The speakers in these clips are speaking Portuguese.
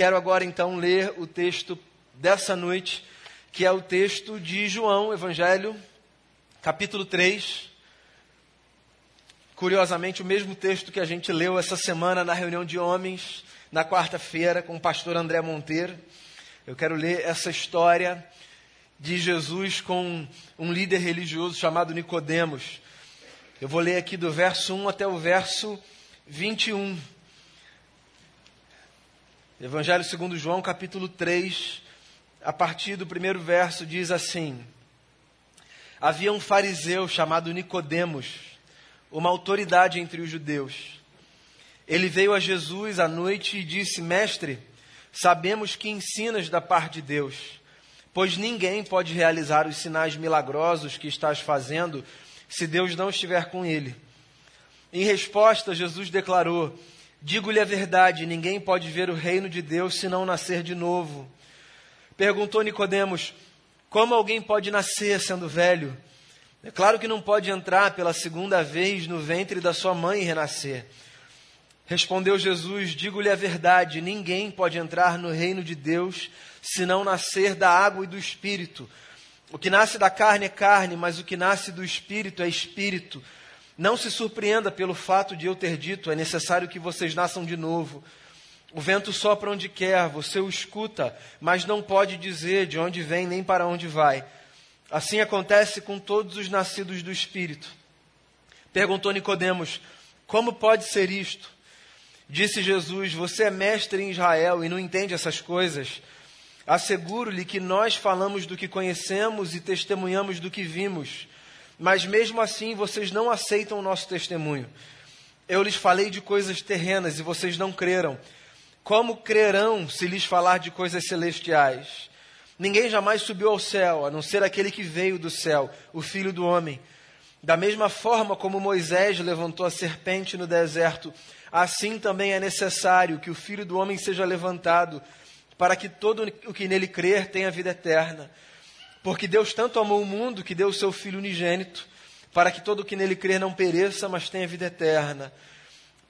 quero agora então ler o texto dessa noite, que é o texto de João, Evangelho, capítulo 3. Curiosamente, o mesmo texto que a gente leu essa semana na reunião de homens, na quarta-feira, com o pastor André Monteiro. Eu quero ler essa história de Jesus com um líder religioso chamado Nicodemos. Eu vou ler aqui do verso 1 até o verso 21. Evangelho segundo João, capítulo 3, a partir do primeiro verso diz assim: Havia um fariseu chamado Nicodemos, uma autoridade entre os judeus. Ele veio a Jesus à noite e disse: Mestre, sabemos que ensinas da parte de Deus, pois ninguém pode realizar os sinais milagrosos que estás fazendo se Deus não estiver com ele. Em resposta, Jesus declarou: Digo-lhe a verdade, ninguém pode ver o reino de Deus se não nascer de novo. Perguntou Nicodemos: Como alguém pode nascer sendo velho? É claro que não pode entrar pela segunda vez no ventre da sua mãe e renascer. Respondeu Jesus: Digo-lhe a verdade, ninguém pode entrar no reino de Deus se não nascer da água e do espírito. O que nasce da carne é carne, mas o que nasce do espírito é espírito. Não se surpreenda pelo fato de eu ter dito: é necessário que vocês nasçam de novo. O vento sopra onde quer, você o escuta, mas não pode dizer de onde vem nem para onde vai. Assim acontece com todos os nascidos do Espírito. Perguntou Nicodemos: Como pode ser isto? Disse Jesus: Você é mestre em Israel e não entende essas coisas. Asseguro-lhe que nós falamos do que conhecemos e testemunhamos do que vimos mas mesmo assim vocês não aceitam o nosso testemunho. Eu lhes falei de coisas terrenas e vocês não creram. Como crerão se lhes falar de coisas celestiais? Ninguém jamais subiu ao céu, a não ser aquele que veio do céu, o Filho do Homem. Da mesma forma como Moisés levantou a serpente no deserto, assim também é necessário que o Filho do Homem seja levantado, para que todo o que nele crer tenha vida eterna. Porque Deus tanto amou o mundo que deu o seu Filho unigênito, para que todo o que nele crer não pereça, mas tenha vida eterna.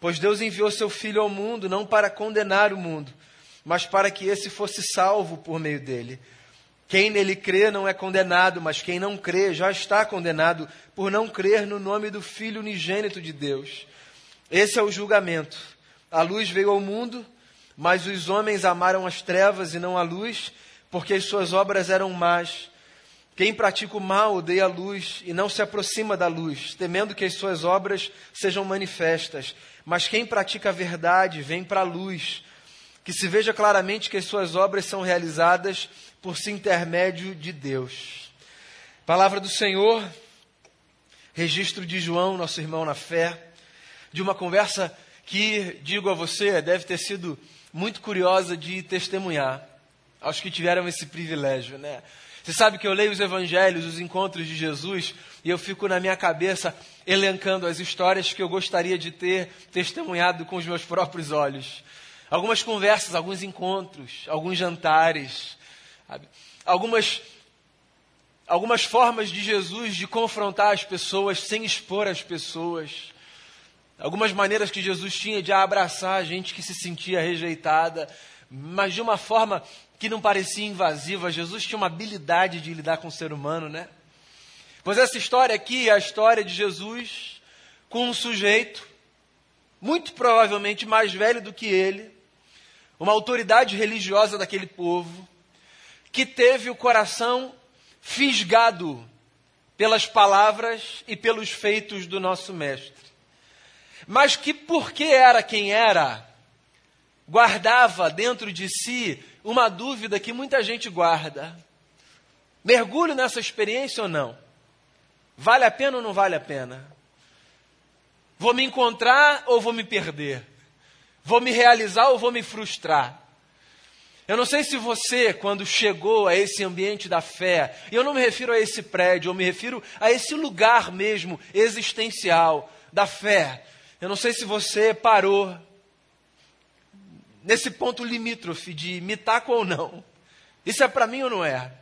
Pois Deus enviou seu Filho ao mundo não para condenar o mundo, mas para que esse fosse salvo por meio dele. Quem nele crê não é condenado, mas quem não crê já está condenado por não crer no nome do Filho unigênito de Deus. Esse é o julgamento. A luz veio ao mundo, mas os homens amaram as trevas e não a luz, porque as suas obras eram más. Quem pratica o mal odeia a luz e não se aproxima da luz, temendo que as suas obras sejam manifestas. Mas quem pratica a verdade vem para a luz, que se veja claramente que as suas obras são realizadas por si intermédio de Deus. Palavra do Senhor, registro de João, nosso irmão na fé, de uma conversa que, digo a você, deve ter sido muito curiosa de testemunhar aos que tiveram esse privilégio, né? Você sabe que eu leio os evangelhos, os encontros de Jesus, e eu fico na minha cabeça elencando as histórias que eu gostaria de ter testemunhado com os meus próprios olhos. Algumas conversas, alguns encontros, alguns jantares, sabe? algumas algumas formas de Jesus de confrontar as pessoas sem expor as pessoas. Algumas maneiras que Jesus tinha de abraçar a gente que se sentia rejeitada, mas de uma forma que não parecia invasiva. Jesus tinha uma habilidade de lidar com o ser humano, né? Pois essa história aqui é a história de Jesus com um sujeito, muito provavelmente mais velho do que ele, uma autoridade religiosa daquele povo, que teve o coração fisgado pelas palavras e pelos feitos do nosso Mestre. Mas que, porque era quem era, guardava dentro de si uma dúvida que muita gente guarda. Mergulho nessa experiência ou não? Vale a pena ou não vale a pena? Vou me encontrar ou vou me perder? Vou me realizar ou vou me frustrar? Eu não sei se você, quando chegou a esse ambiente da fé, e eu não me refiro a esse prédio, eu me refiro a esse lugar mesmo existencial da fé. Eu não sei se você parou nesse ponto limítrofe de me taco ou não. Isso é para mim ou não é?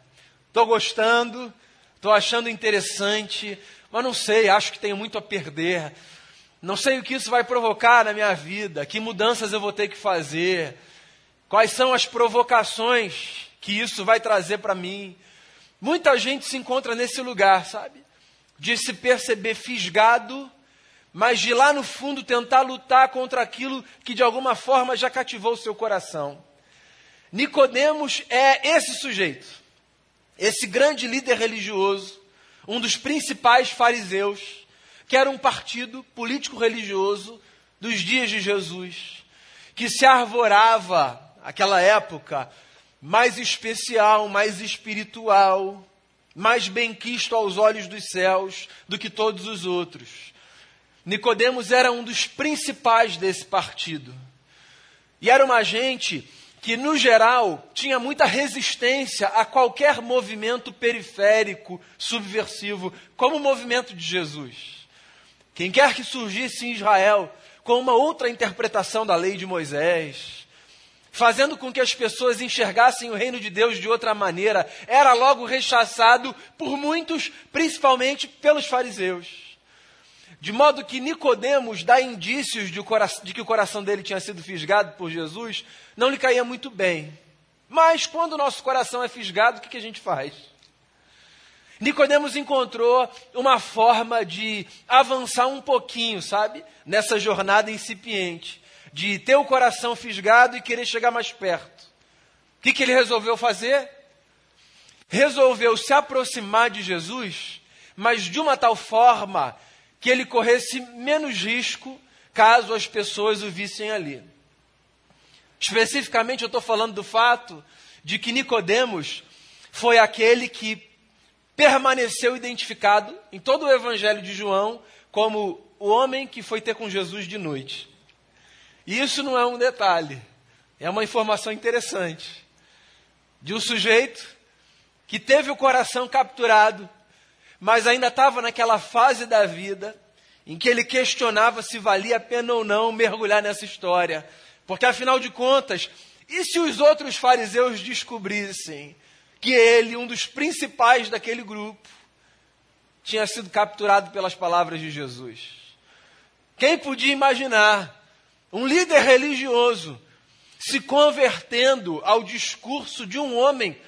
Estou gostando, estou achando interessante, mas não sei, acho que tenho muito a perder. Não sei o que isso vai provocar na minha vida, que mudanças eu vou ter que fazer. Quais são as provocações que isso vai trazer para mim? Muita gente se encontra nesse lugar, sabe? De se perceber fisgado, mas de lá no fundo tentar lutar contra aquilo que de alguma forma já cativou o seu coração. Nicodemos é esse sujeito, esse grande líder religioso, um dos principais fariseus, que era um partido político religioso dos dias de Jesus, que se arvorava aquela época mais especial, mais espiritual, mais benquisto aos olhos dos céus do que todos os outros. Nicodemos era um dos principais desse partido. E era uma gente que, no geral, tinha muita resistência a qualquer movimento periférico, subversivo, como o movimento de Jesus. Quem quer que surgisse em Israel com uma outra interpretação da lei de Moisés, fazendo com que as pessoas enxergassem o reino de Deus de outra maneira, era logo rechaçado por muitos, principalmente pelos fariseus. De modo que Nicodemos dá indícios de, de, que o coração dele tinha sido fisgado por Jesus, não lhe caía muito bem. Mas quando o nosso coração é fisgado, o que, que a gente faz? Nicodemos encontrou uma forma de avançar um pouquinho, sabe? Nessa jornada incipiente de ter o coração fisgado e querer chegar mais perto. O que, que ele resolveu fazer? Resolveu se aproximar de Jesus, mas de uma tal forma que ele corresse menos risco caso as pessoas o vissem ali. Especificamente, eu estou falando do fato de que Nicodemos foi aquele que permaneceu identificado em todo o Evangelho de João como o homem que foi ter com Jesus de noite. E isso não é um detalhe, é uma informação interessante de um sujeito que teve o coração capturado, mas ainda estava naquela fase da vida em que ele questionava se valia a pena ou não mergulhar nessa história. Porque afinal de contas, e se os outros fariseus descobrissem que ele, um dos principais daquele grupo, tinha sido capturado pelas palavras de Jesus? Quem podia imaginar um líder religioso se convertendo ao discurso de um homem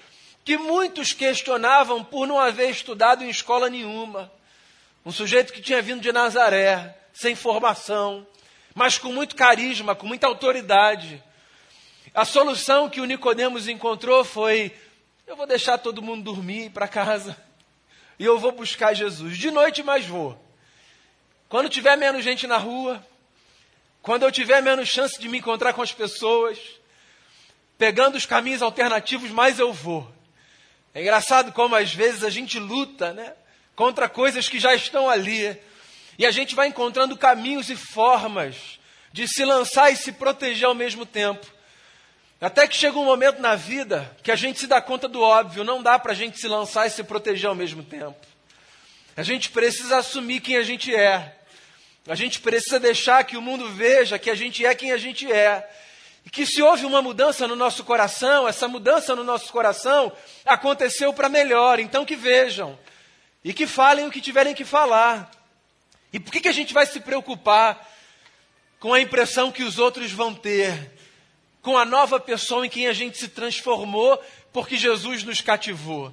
que muitos questionavam por não haver estudado em escola nenhuma. Um sujeito que tinha vindo de Nazaré, sem formação, mas com muito carisma, com muita autoridade. A solução que o Nicodemos encontrou foi: eu vou deixar todo mundo dormir para casa e eu vou buscar Jesus. De noite mais vou. Quando tiver menos gente na rua, quando eu tiver menos chance de me encontrar com as pessoas, pegando os caminhos alternativos, mais eu vou. É engraçado como às vezes a gente luta, né? Contra coisas que já estão ali. E a gente vai encontrando caminhos e formas de se lançar e se proteger ao mesmo tempo. Até que chega um momento na vida que a gente se dá conta do óbvio, não dá para a gente se lançar e se proteger ao mesmo tempo. A gente precisa assumir quem a gente é. A gente precisa deixar que o mundo veja que a gente é quem a gente é. E que se houve uma mudança no nosso coração, essa mudança no nosso coração aconteceu para melhor. Então que vejam. E que falem o que tiverem que falar. E por que, que a gente vai se preocupar com a impressão que os outros vão ter? Com a nova pessoa em quem a gente se transformou porque Jesus nos cativou.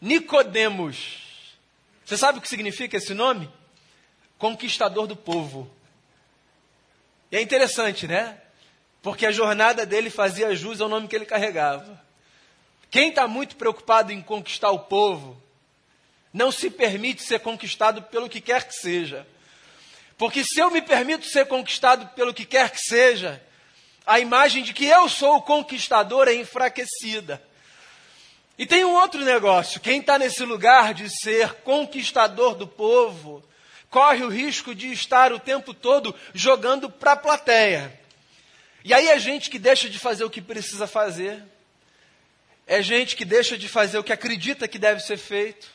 Nicodemos. Você sabe o que significa esse nome? conquistador do povo. E é interessante, né? Porque a jornada dele fazia jus ao nome que ele carregava. Quem está muito preocupado em conquistar o povo, não se permite ser conquistado pelo que quer que seja. Porque se eu me permito ser conquistado pelo que quer que seja, a imagem de que eu sou o conquistador é enfraquecida. E tem um outro negócio: quem está nesse lugar de ser conquistador do povo, corre o risco de estar o tempo todo jogando para a plateia. E aí é gente que deixa de fazer o que precisa fazer, é gente que deixa de fazer o que acredita que deve ser feito,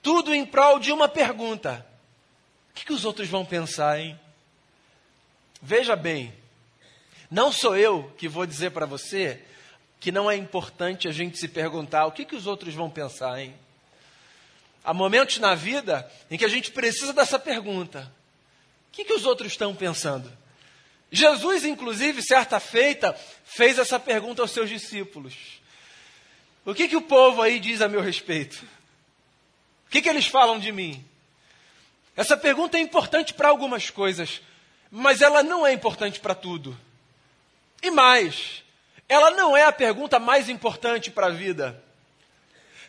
tudo em prol de uma pergunta: o que, que os outros vão pensar, hein? Veja bem, não sou eu que vou dizer para você que não é importante a gente se perguntar o que, que os outros vão pensar, hein? Há momentos na vida em que a gente precisa dessa pergunta: o que, que os outros estão pensando? Jesus, inclusive, certa feita, fez essa pergunta aos seus discípulos: O que, que o povo aí diz a meu respeito? O que, que eles falam de mim? Essa pergunta é importante para algumas coisas, mas ela não é importante para tudo. E mais, ela não é a pergunta mais importante para a vida.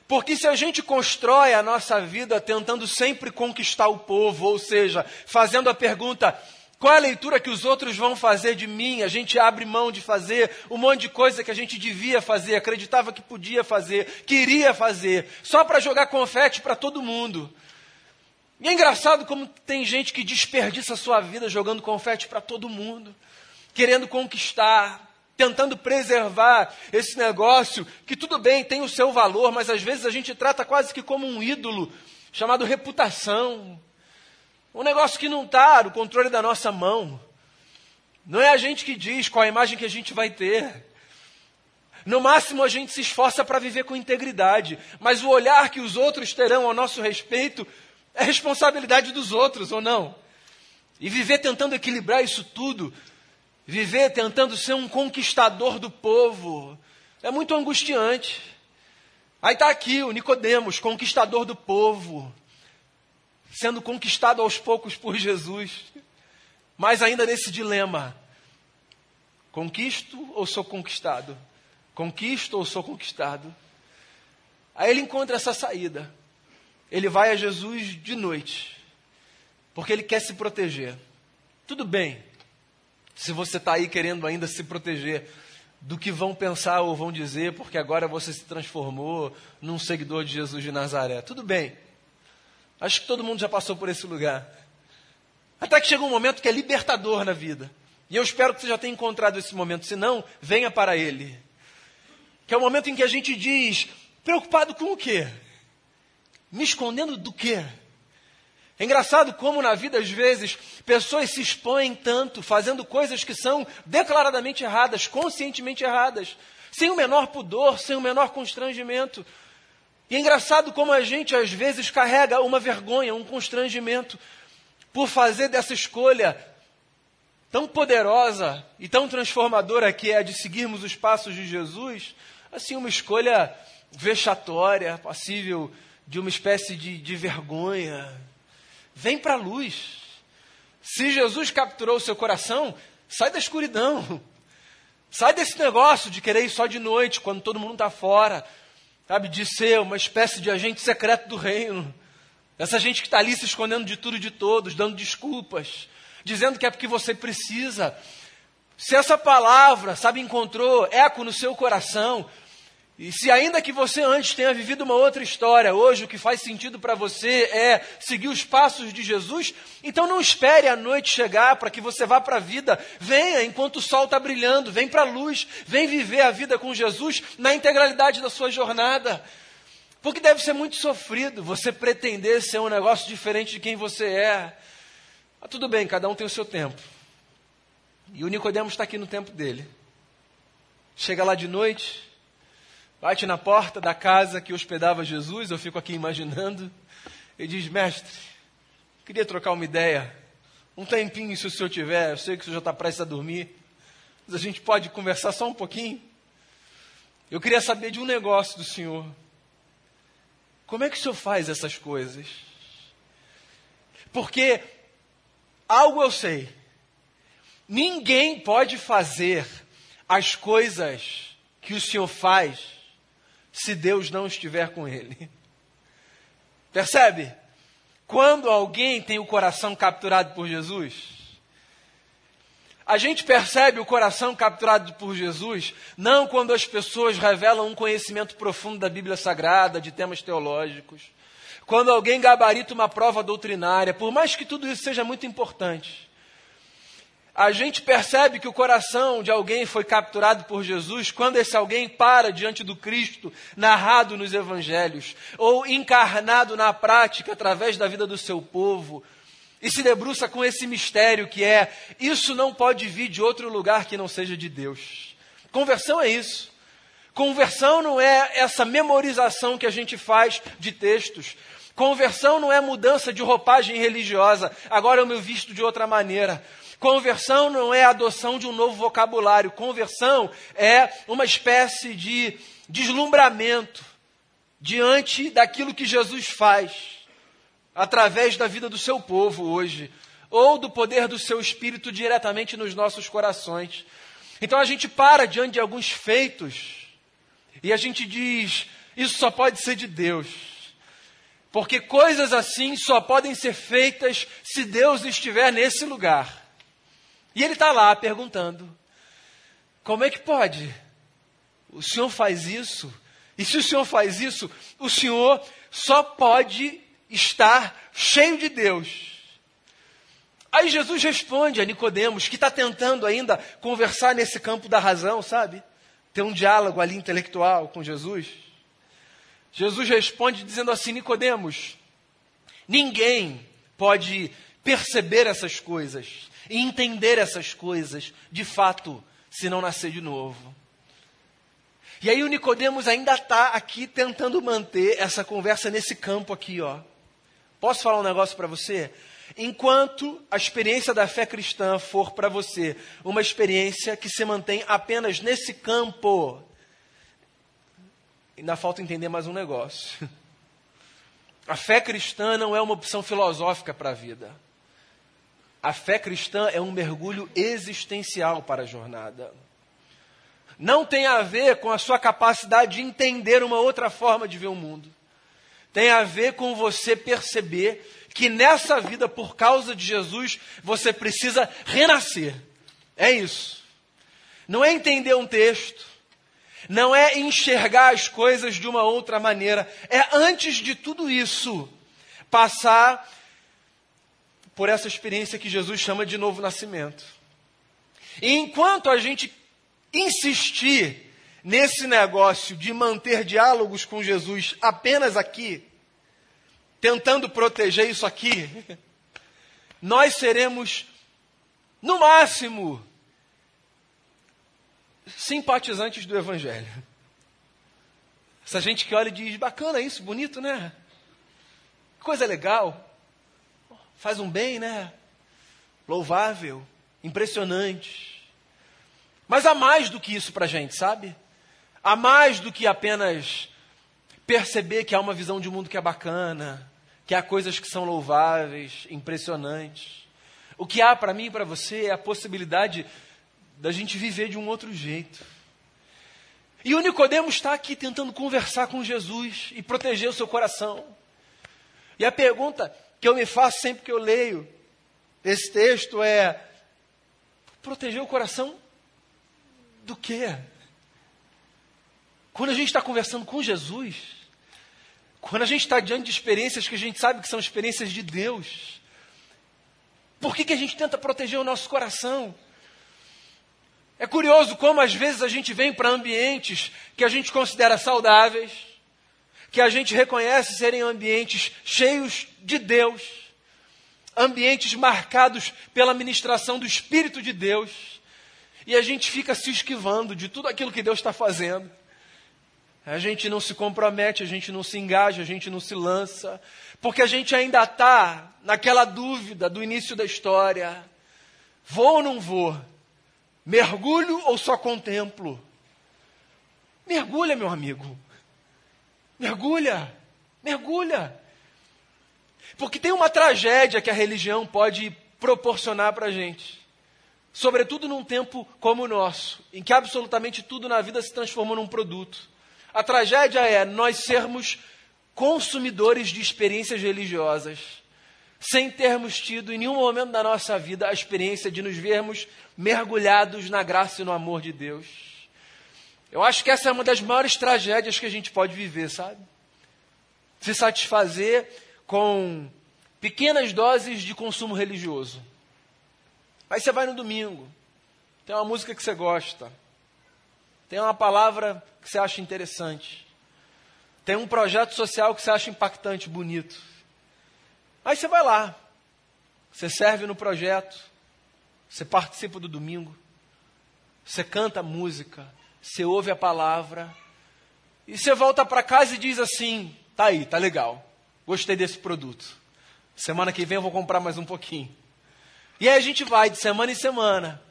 Porque se a gente constrói a nossa vida tentando sempre conquistar o povo, ou seja, fazendo a pergunta: qual é a leitura que os outros vão fazer de mim? A gente abre mão de fazer um monte de coisa que a gente devia fazer, acreditava que podia fazer, queria fazer, só para jogar confete para todo mundo. E é engraçado como tem gente que desperdiça a sua vida jogando confete para todo mundo, querendo conquistar, tentando preservar esse negócio, que tudo bem, tem o seu valor, mas às vezes a gente trata quase que como um ídolo, chamado reputação. Um negócio que não está no controle da nossa mão. Não é a gente que diz qual a imagem que a gente vai ter. No máximo a gente se esforça para viver com integridade, mas o olhar que os outros terão ao nosso respeito é responsabilidade dos outros, ou não? E viver tentando equilibrar isso tudo Viver tentando ser um conquistador do povo é muito angustiante. Aí está aqui o Nicodemos, conquistador do povo, sendo conquistado aos poucos por Jesus. Mas ainda nesse dilema: conquisto ou sou conquistado? Conquisto ou sou conquistado? Aí ele encontra essa saída. Ele vai a Jesus de noite, porque ele quer se proteger. Tudo bem, se você está aí querendo ainda se proteger do que vão pensar ou vão dizer, porque agora você se transformou num seguidor de Jesus de Nazaré. Tudo bem. Acho que todo mundo já passou por esse lugar. Até que chega um momento que é libertador na vida. E eu espero que você já tenha encontrado esse momento. Se não, venha para ele. Que é o momento em que a gente diz: preocupado com o quê? Me escondendo do quê? É engraçado como na vida, às vezes, pessoas se expõem tanto, fazendo coisas que são declaradamente erradas, conscientemente erradas, sem o menor pudor, sem o menor constrangimento. E é engraçado como a gente, às vezes, carrega uma vergonha, um constrangimento, por fazer dessa escolha tão poderosa e tão transformadora que é de seguirmos os passos de Jesus, assim, uma escolha vexatória, passível de uma espécie de, de vergonha, Vem para a luz. Se Jesus capturou o seu coração, sai da escuridão. Sai desse negócio de querer ir só de noite, quando todo mundo está fora. Sabe, de ser uma espécie de agente secreto do reino. Essa gente que está ali se escondendo de tudo e de todos, dando desculpas, dizendo que é porque você precisa. Se essa palavra, sabe, encontrou eco no seu coração, e se ainda que você antes tenha vivido uma outra história, hoje o que faz sentido para você é seguir os passos de Jesus, então não espere a noite chegar para que você vá para a vida. Venha enquanto o sol está brilhando, vem para a luz, vem viver a vida com Jesus na integralidade da sua jornada. Porque deve ser muito sofrido você pretender ser um negócio diferente de quem você é. Mas tudo bem, cada um tem o seu tempo. E o Nicodemos está aqui no tempo dele. Chega lá de noite, bate na porta da casa que hospedava Jesus, eu fico aqui imaginando, e diz: Mestre, queria trocar uma ideia. Um tempinho, se o senhor tiver, eu sei que o senhor já está prestes a dormir, mas a gente pode conversar só um pouquinho. Eu queria saber de um negócio do senhor. Como é que o senhor faz essas coisas? Porque algo eu sei. Ninguém pode fazer as coisas que o senhor faz se Deus não estiver com ele. Percebe? Quando alguém tem o coração capturado por Jesus, a gente percebe o coração capturado por Jesus não quando as pessoas revelam um conhecimento profundo da Bíblia Sagrada, de temas teológicos, quando alguém gabarita uma prova doutrinária, por mais que tudo isso seja muito importante a gente percebe que o coração de alguém foi capturado por Jesus quando esse alguém para diante do Cristo, narrado nos evangelhos, ou encarnado na prática através da vida do seu povo, e se debruça com esse mistério que é: isso não pode vir de outro lugar que não seja de Deus. Conversão é isso. Conversão não é essa memorização que a gente faz de textos. Conversão não é mudança de roupagem religiosa. Agora eu me visto de outra maneira. Conversão não é a adoção de um novo vocabulário. Conversão é uma espécie de deslumbramento diante daquilo que Jesus faz através da vida do seu povo hoje, ou do poder do seu espírito diretamente nos nossos corações. Então a gente para diante de alguns feitos e a gente diz: isso só pode ser de Deus. Porque coisas assim só podem ser feitas se Deus estiver nesse lugar. E ele está lá perguntando: como é que pode? O senhor faz isso? E se o senhor faz isso, o senhor só pode estar cheio de Deus. Aí Jesus responde a Nicodemos, que está tentando ainda conversar nesse campo da razão, sabe? Ter um diálogo ali intelectual com Jesus. Jesus responde dizendo assim: Nicodemos, ninguém pode perceber essas coisas e entender essas coisas de fato se não nascer de novo. E aí o Nicodemos ainda está aqui tentando manter essa conversa nesse campo aqui, ó. Posso falar um negócio para você? Enquanto a experiência da fé cristã for para você uma experiência que se mantém apenas nesse campo, ainda falta entender mais um negócio. A fé cristã não é uma opção filosófica para a vida. A fé cristã é um mergulho existencial para a jornada. Não tem a ver com a sua capacidade de entender uma outra forma de ver o mundo. Tem a ver com você perceber que nessa vida, por causa de Jesus, você precisa renascer. É isso. Não é entender um texto, não é enxergar as coisas de uma outra maneira. É, antes de tudo isso, passar por essa experiência que Jesus chama de novo nascimento. E enquanto a gente insistir nesse negócio de manter diálogos com Jesus apenas aqui, tentando proteger isso aqui, nós seremos, no máximo, simpatizantes do Evangelho. Essa gente que olha e diz: bacana isso, bonito, né? Coisa legal. Faz um bem, né? Louvável, impressionante. Mas há mais do que isso para a gente, sabe? Há mais do que apenas perceber que há uma visão de mundo que é bacana, que há coisas que são louváveis, impressionantes. O que há para mim e para você é a possibilidade da gente viver de um outro jeito. E o Nicodemos está aqui tentando conversar com Jesus e proteger o seu coração. E a pergunta que eu me faço sempre que eu leio esse texto é: proteger o coração do quê? Quando a gente está conversando com Jesus, quando a gente está diante de experiências que a gente sabe que são experiências de Deus, por que, que a gente tenta proteger o nosso coração? É curioso como às vezes a gente vem para ambientes que a gente considera saudáveis, que a gente reconhece serem ambientes cheios de Deus, ambientes marcados pela ministração do Espírito de Deus, e a gente fica se esquivando de tudo aquilo que Deus está fazendo. A gente não se compromete, a gente não se engaja, a gente não se lança, porque a gente ainda está naquela dúvida do início da história: vou ou não vou? Mergulho ou só contemplo? Mergulha, meu amigo. Mergulha, mergulha. Porque tem uma tragédia que a religião pode proporcionar para a gente. Sobretudo num tempo como o nosso, em que absolutamente tudo na vida se transformou num produto. A tragédia é nós sermos consumidores de experiências religiosas, sem termos tido em nenhum momento da nossa vida a experiência de nos vermos mergulhados na graça e no amor de Deus. Eu acho que essa é uma das maiores tragédias que a gente pode viver, sabe? Se satisfazer com pequenas doses de consumo religioso. Aí você vai no domingo, tem uma música que você gosta, tem uma palavra que você acha interessante. Tem um projeto social que você acha impactante, bonito. Aí você vai lá. Você serve no projeto. Você participa do domingo. Você canta música. Você ouve a palavra. E você volta para casa e diz assim: tá aí, tá legal. Gostei desse produto. Semana que vem eu vou comprar mais um pouquinho. E aí a gente vai de semana em semana,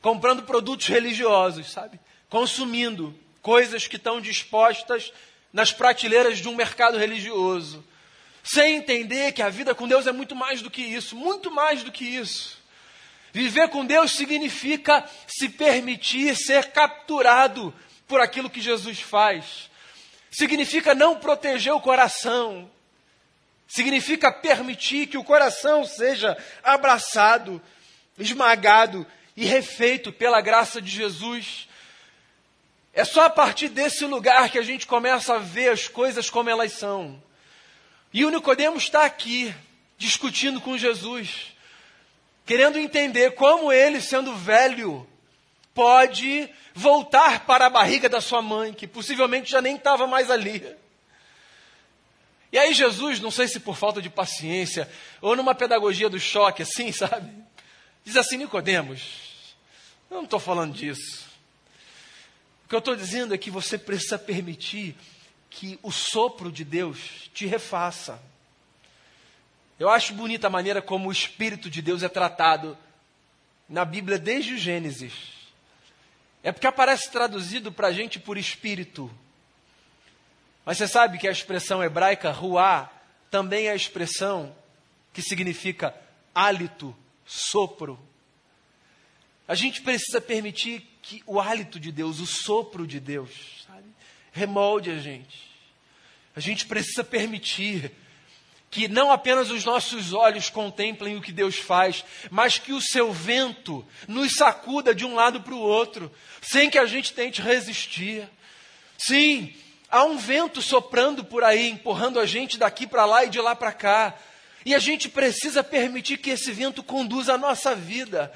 comprando produtos religiosos, sabe? Consumindo coisas que estão dispostas nas prateleiras de um mercado religioso, sem entender que a vida com Deus é muito mais do que isso, muito mais do que isso. Viver com Deus significa se permitir ser capturado por aquilo que Jesus faz. Significa não proteger o coração. Significa permitir que o coração seja abraçado, esmagado e refeito pela graça de Jesus. É só a partir desse lugar que a gente começa a ver as coisas como elas são. E o Nicodemo está aqui discutindo com Jesus querendo entender como ele, sendo velho, pode voltar para a barriga da sua mãe, que possivelmente já nem estava mais ali. E aí Jesus, não sei se por falta de paciência ou numa pedagogia do choque, assim, sabe? Diz assim, Nicodemos, eu não estou falando disso. O que eu estou dizendo é que você precisa permitir que o sopro de Deus te refaça. Eu acho bonita a maneira como o Espírito de Deus é tratado na Bíblia desde o Gênesis. É porque aparece traduzido para a gente por Espírito. Mas você sabe que a expressão hebraica ruá também é a expressão que significa hálito, sopro. A gente precisa permitir que o hálito de Deus, o sopro de Deus, sabe, remolde a gente. A gente precisa permitir que não apenas os nossos olhos contemplem o que Deus faz, mas que o seu vento nos sacuda de um lado para o outro, sem que a gente tente resistir. Sim, há um vento soprando por aí, empurrando a gente daqui para lá e de lá para cá. E a gente precisa permitir que esse vento conduza a nossa vida.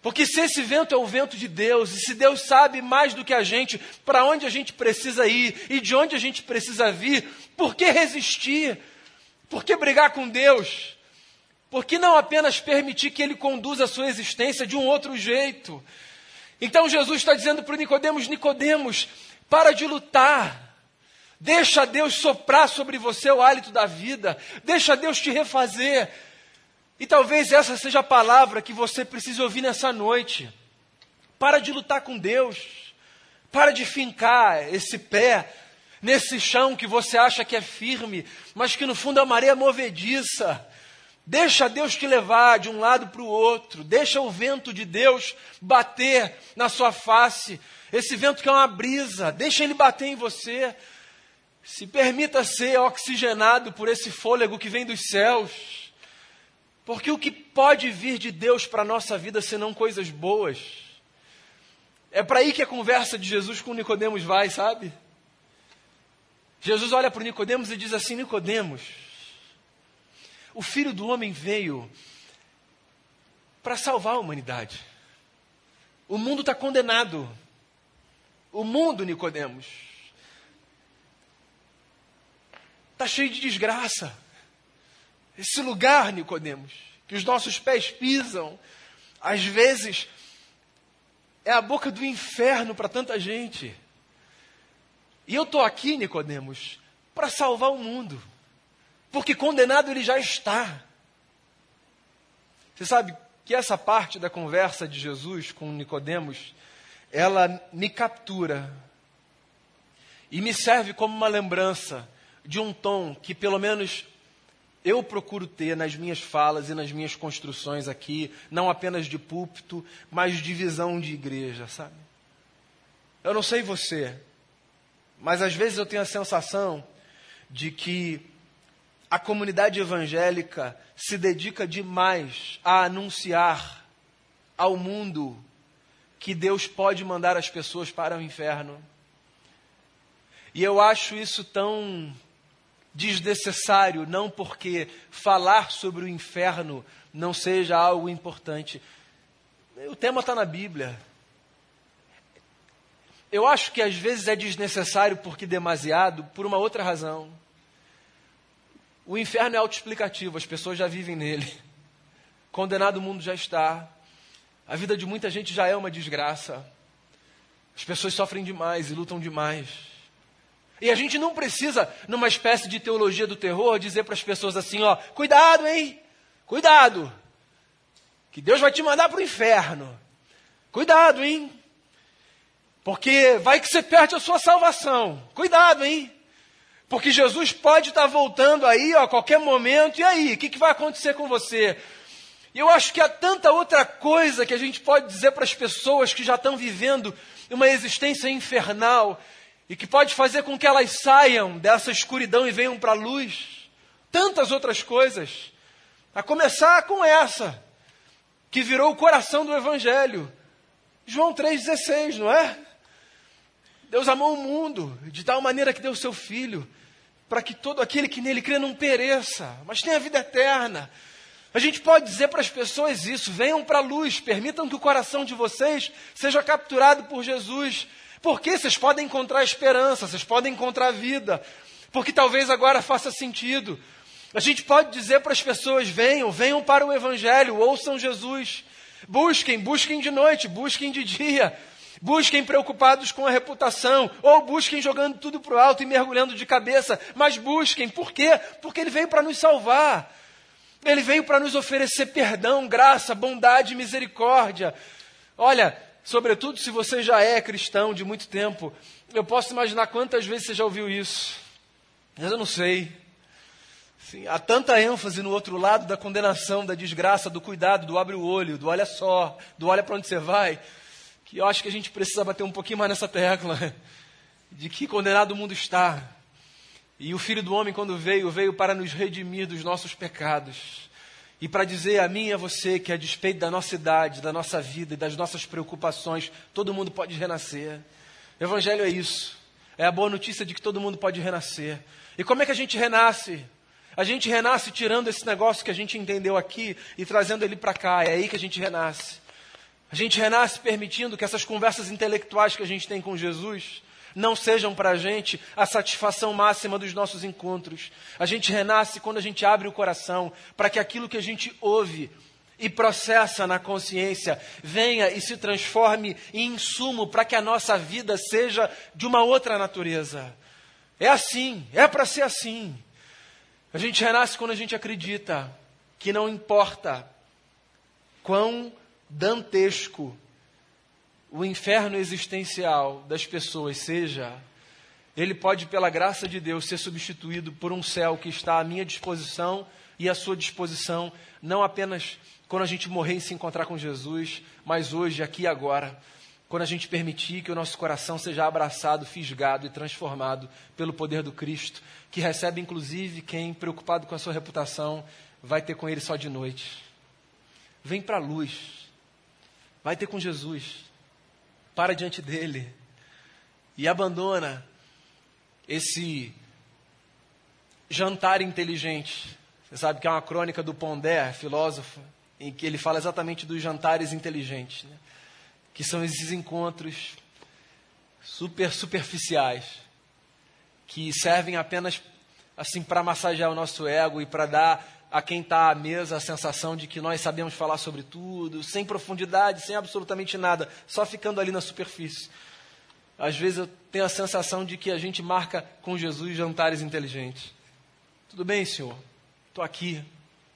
Porque se esse vento é o vento de Deus, e se Deus sabe mais do que a gente para onde a gente precisa ir e de onde a gente precisa vir, por que resistir? Por que brigar com Deus? Por que não apenas permitir que Ele conduza a sua existência de um outro jeito? Então Jesus está dizendo para Nicodemos, Nicodemos, para de lutar. Deixa Deus soprar sobre você o hálito da vida. Deixa Deus te refazer. E talvez essa seja a palavra que você precisa ouvir nessa noite. Para de lutar com Deus. Para de fincar esse pé nesse chão que você acha que é firme, mas que no fundo é uma areia movediça. Deixa Deus te levar de um lado para o outro, deixa o vento de Deus bater na sua face, esse vento que é uma brisa, deixa ele bater em você. Se permita ser oxigenado por esse fôlego que vem dos céus, porque o que pode vir de Deus para a nossa vida senão coisas boas? É para aí que a conversa de Jesus com Nicodemos vai, sabe? Jesus olha para Nicodemos e diz assim: Nicodemos, o filho do homem veio para salvar a humanidade. O mundo está condenado. O mundo, Nicodemos, está cheio de desgraça. Esse lugar, Nicodemos, que os nossos pés pisam, às vezes é a boca do inferno para tanta gente. E eu estou aqui, Nicodemos, para salvar o mundo. Porque condenado ele já está. Você sabe que essa parte da conversa de Jesus com Nicodemos, ela me captura e me serve como uma lembrança de um tom que pelo menos eu procuro ter nas minhas falas e nas minhas construções aqui, não apenas de púlpito, mas de visão de igreja, sabe? Eu não sei você, mas às vezes eu tenho a sensação de que a comunidade evangélica se dedica demais a anunciar ao mundo que Deus pode mandar as pessoas para o inferno. E eu acho isso tão desnecessário, não porque falar sobre o inferno não seja algo importante. O tema está na Bíblia. Eu acho que às vezes é desnecessário porque demasiado, por uma outra razão. O inferno é autoexplicativo, as pessoas já vivem nele. Condenado o mundo já está. A vida de muita gente já é uma desgraça. As pessoas sofrem demais e lutam demais. E a gente não precisa, numa espécie de teologia do terror, dizer para as pessoas assim: ó, cuidado, hein? Cuidado! que Deus vai te mandar para o inferno. Cuidado, hein? Porque vai que você perde a sua salvação. Cuidado, hein? Porque Jesus pode estar voltando aí ó, a qualquer momento. E aí? O que, que vai acontecer com você? E eu acho que há tanta outra coisa que a gente pode dizer para as pessoas que já estão vivendo uma existência infernal e que pode fazer com que elas saiam dessa escuridão e venham para a luz. Tantas outras coisas. A começar com essa, que virou o coração do Evangelho. João 3,16, não é? Deus amou o mundo de tal maneira que deu o seu Filho, para que todo aquele que nele crê não pereça, mas tenha vida eterna. A gente pode dizer para as pessoas isso: venham para a luz, permitam que o coração de vocês seja capturado por Jesus, porque vocês podem encontrar esperança, vocês podem encontrar vida, porque talvez agora faça sentido. A gente pode dizer para as pessoas: venham, venham para o Evangelho, ouçam Jesus, busquem, busquem de noite, busquem de dia. Busquem preocupados com a reputação, ou busquem jogando tudo para o alto e mergulhando de cabeça, mas busquem, por quê? Porque Ele veio para nos salvar. Ele veio para nos oferecer perdão, graça, bondade misericórdia. Olha, sobretudo se você já é cristão de muito tempo, eu posso imaginar quantas vezes você já ouviu isso. Mas eu não sei. Sim, há tanta ênfase no outro lado da condenação, da desgraça, do cuidado, do abre o olho, do olha só, do olha para onde você vai que eu acho que a gente precisa bater um pouquinho mais nessa tecla de que condenado o mundo está. E o Filho do Homem, quando veio, veio para nos redimir dos nossos pecados. E para dizer a mim e a você que, a despeito da nossa idade, da nossa vida e das nossas preocupações, todo mundo pode renascer. O Evangelho é isso. É a boa notícia de que todo mundo pode renascer. E como é que a gente renasce? A gente renasce tirando esse negócio que a gente entendeu aqui e trazendo ele para cá. É aí que a gente renasce. A gente renasce permitindo que essas conversas intelectuais que a gente tem com Jesus não sejam para a gente a satisfação máxima dos nossos encontros. A gente renasce quando a gente abre o coração para que aquilo que a gente ouve e processa na consciência venha e se transforme em insumo para que a nossa vida seja de uma outra natureza. É assim, é para ser assim. A gente renasce quando a gente acredita que não importa quão dantesco o inferno existencial das pessoas seja, ele pode, pela graça de Deus, ser substituído por um céu que está à minha disposição e à sua disposição, não apenas quando a gente morrer e se encontrar com Jesus, mas hoje, aqui e agora, quando a gente permitir que o nosso coração seja abraçado, fisgado e transformado pelo poder do Cristo, que recebe inclusive quem, preocupado com a sua reputação, vai ter com ele só de noite. Vem para a luz Vai ter com Jesus. Para diante dele. E abandona esse jantar inteligente. Você sabe que é uma crônica do Pondé, filósofo, em que ele fala exatamente dos jantares inteligentes, né? que são esses encontros super superficiais, que servem apenas assim para massagear o nosso ego e para dar a quem está à mesa a sensação de que nós sabemos falar sobre tudo, sem profundidade, sem absolutamente nada, só ficando ali na superfície. Às vezes eu tenho a sensação de que a gente marca com Jesus jantares inteligentes. Tudo bem, senhor? Estou aqui.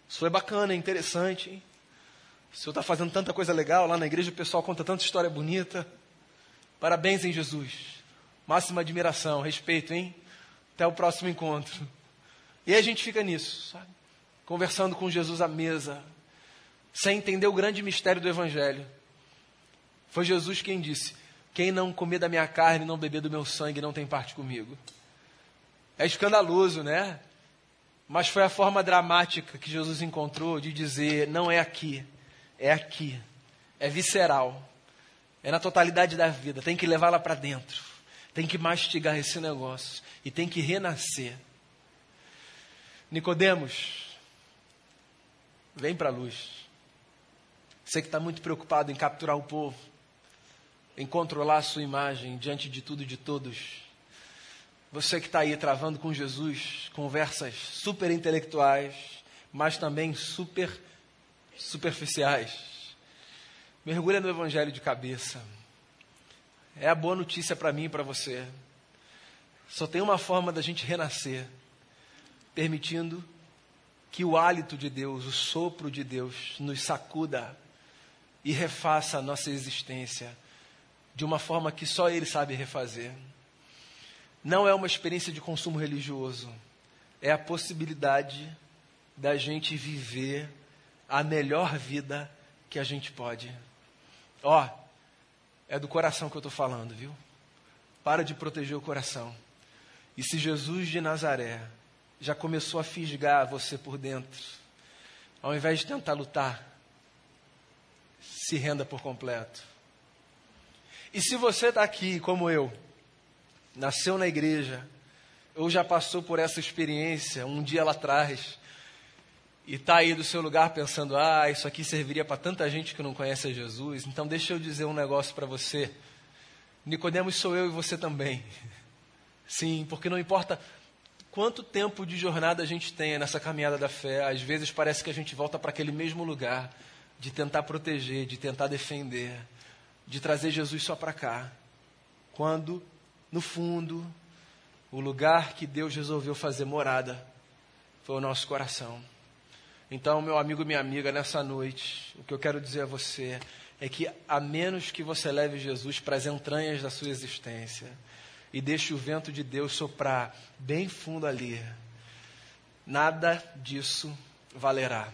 Isso é bacana, é interessante. Hein? O senhor está fazendo tanta coisa legal. Lá na igreja o pessoal conta tanta história bonita. Parabéns, em Jesus. Máxima admiração, respeito, hein? Até o próximo encontro. E a gente fica nisso, sabe? Conversando com Jesus à mesa, sem entender o grande mistério do Evangelho. Foi Jesus quem disse: Quem não comer da minha carne não beber do meu sangue não tem parte comigo. É escandaloso, né? Mas foi a forma dramática que Jesus encontrou de dizer: não é aqui, é aqui, é visceral, é na totalidade da vida, tem que levá-la para dentro, tem que mastigar esse negócio e tem que renascer. Nicodemos, Vem para a luz. Você que está muito preocupado em capturar o povo, em controlar a sua imagem diante de tudo e de todos. Você que está aí travando com Jesus conversas super intelectuais, mas também super superficiais. Mergulha no Evangelho de cabeça. É a boa notícia para mim e para você. Só tem uma forma da gente renascer, permitindo que o hálito de Deus, o sopro de Deus, nos sacuda e refaça a nossa existência de uma forma que só Ele sabe refazer. Não é uma experiência de consumo religioso, é a possibilidade da gente viver a melhor vida que a gente pode. Ó, oh, é do coração que eu estou falando, viu? Para de proteger o coração. E se Jesus de Nazaré já começou a fisgar você por dentro, ao invés de tentar lutar, se renda por completo. E se você está aqui, como eu, nasceu na igreja, ou já passou por essa experiência um dia lá atrás, e está aí do seu lugar pensando, ah, isso aqui serviria para tanta gente que não conhece a Jesus, então deixa eu dizer um negócio para você. Nicodemos sou eu e você também. Sim, porque não importa quanto tempo de jornada a gente tenha nessa caminhada da fé, às vezes parece que a gente volta para aquele mesmo lugar de tentar proteger, de tentar defender, de trazer Jesus só para cá. Quando, no fundo, o lugar que Deus resolveu fazer morada foi o nosso coração. Então, meu amigo e minha amiga, nessa noite, o que eu quero dizer a você é que, a menos que você leve Jesus para as entranhas da sua existência e deixe o vento de Deus soprar bem fundo ali, nada disso valerá.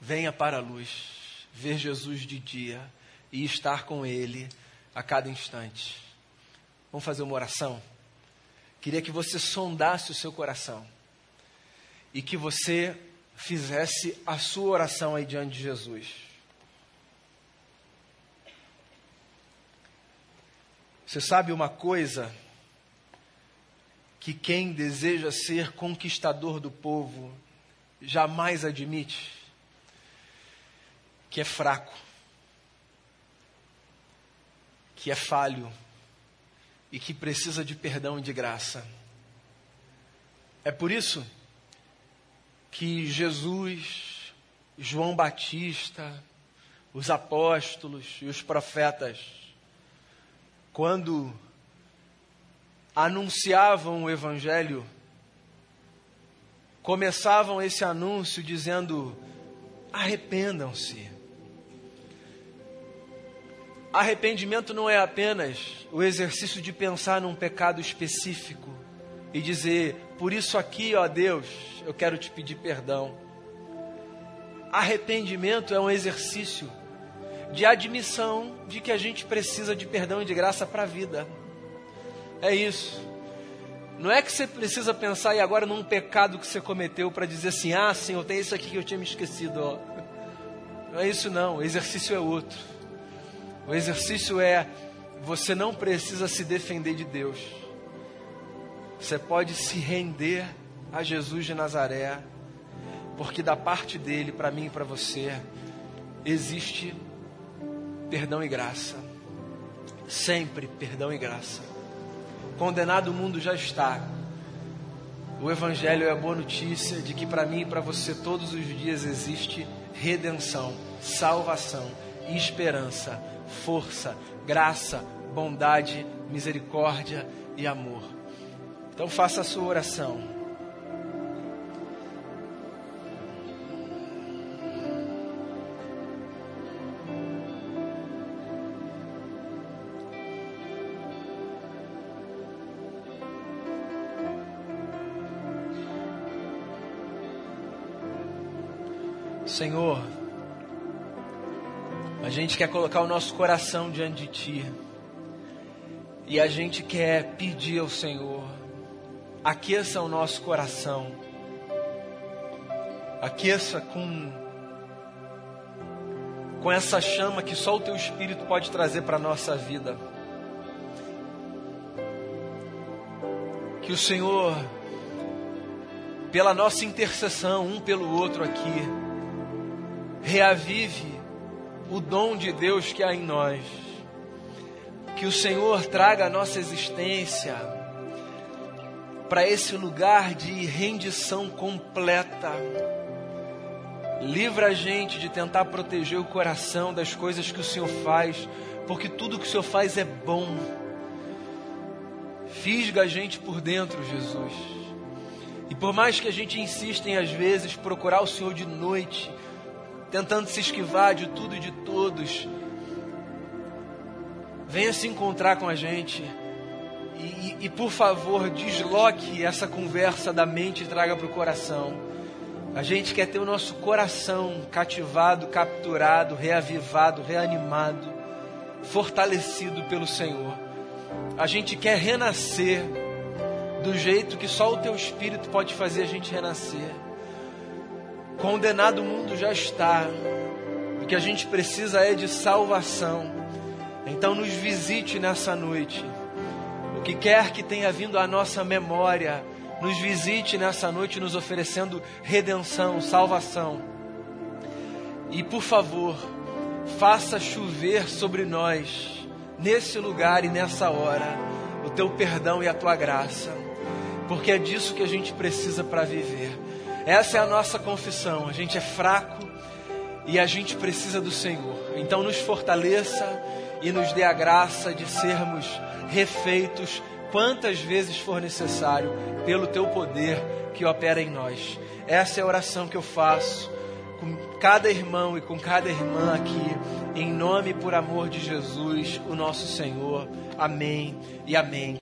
Venha para a luz, ver Jesus de dia e estar com Ele a cada instante. Vamos fazer uma oração? Queria que você sondasse o seu coração e que você fizesse a sua oração aí diante de Jesus. Você sabe uma coisa que quem deseja ser conquistador do povo jamais admite? Que é fraco, que é falho e que precisa de perdão e de graça. É por isso que Jesus, João Batista, os apóstolos e os profetas, quando anunciavam o Evangelho, começavam esse anúncio dizendo: arrependam-se. Arrependimento não é apenas o exercício de pensar num pecado específico e dizer, por isso aqui, ó Deus, eu quero te pedir perdão. Arrependimento é um exercício de admissão de que a gente precisa de perdão e de graça para a vida. É isso. Não é que você precisa pensar aí agora num pecado que você cometeu para dizer assim: ah, Senhor, tem isso aqui que eu tinha me esquecido. Ó. Não é isso, não. O exercício é outro. O exercício é: você não precisa se defender de Deus. Você pode se render a Jesus de Nazaré, porque da parte dele, para mim e para você, existe perdão e graça. Sempre perdão e graça. Condenado o mundo já está. O Evangelho é a boa notícia de que para mim e para você todos os dias existe redenção, salvação, esperança, força, graça, bondade, misericórdia e amor. Então faça a sua oração. Senhor, a gente quer colocar o nosso coração diante de Ti. E a gente quer pedir ao Senhor, aqueça o nosso coração. Aqueça com com essa chama que só o teu espírito pode trazer para a nossa vida. Que o Senhor, pela nossa intercessão um pelo outro aqui, reavive o dom de Deus que há em nós. Que o Senhor traga a nossa existência para esse lugar de rendição completa. Livra a gente de tentar proteger o coração das coisas que o Senhor faz, porque tudo que o Senhor faz é bom. Fisga a gente por dentro, Jesus. E por mais que a gente insista em às vezes procurar o Senhor de noite, tentando se esquivar de tudo e de todos. Venha se encontrar com a gente. E, e, e, por favor, desloque essa conversa da mente e traga para o coração. A gente quer ter o nosso coração cativado, capturado, reavivado, reanimado, fortalecido pelo Senhor. A gente quer renascer do jeito que só o teu espírito pode fazer a gente renascer. Condenado o mundo já está. O que a gente precisa é de salvação. Então nos visite nessa noite. O que quer que tenha vindo à nossa memória, nos visite nessa noite nos oferecendo redenção, salvação. E por favor, faça chover sobre nós, nesse lugar e nessa hora, o teu perdão e a tua graça, porque é disso que a gente precisa para viver. Essa é a nossa confissão. A gente é fraco e a gente precisa do Senhor. Então nos fortaleça e nos dê a graça de sermos refeitos quantas vezes for necessário, pelo teu poder que opera em nós. Essa é a oração que eu faço com cada irmão e com cada irmã aqui, em nome e por amor de Jesus, o nosso Senhor. Amém e amém.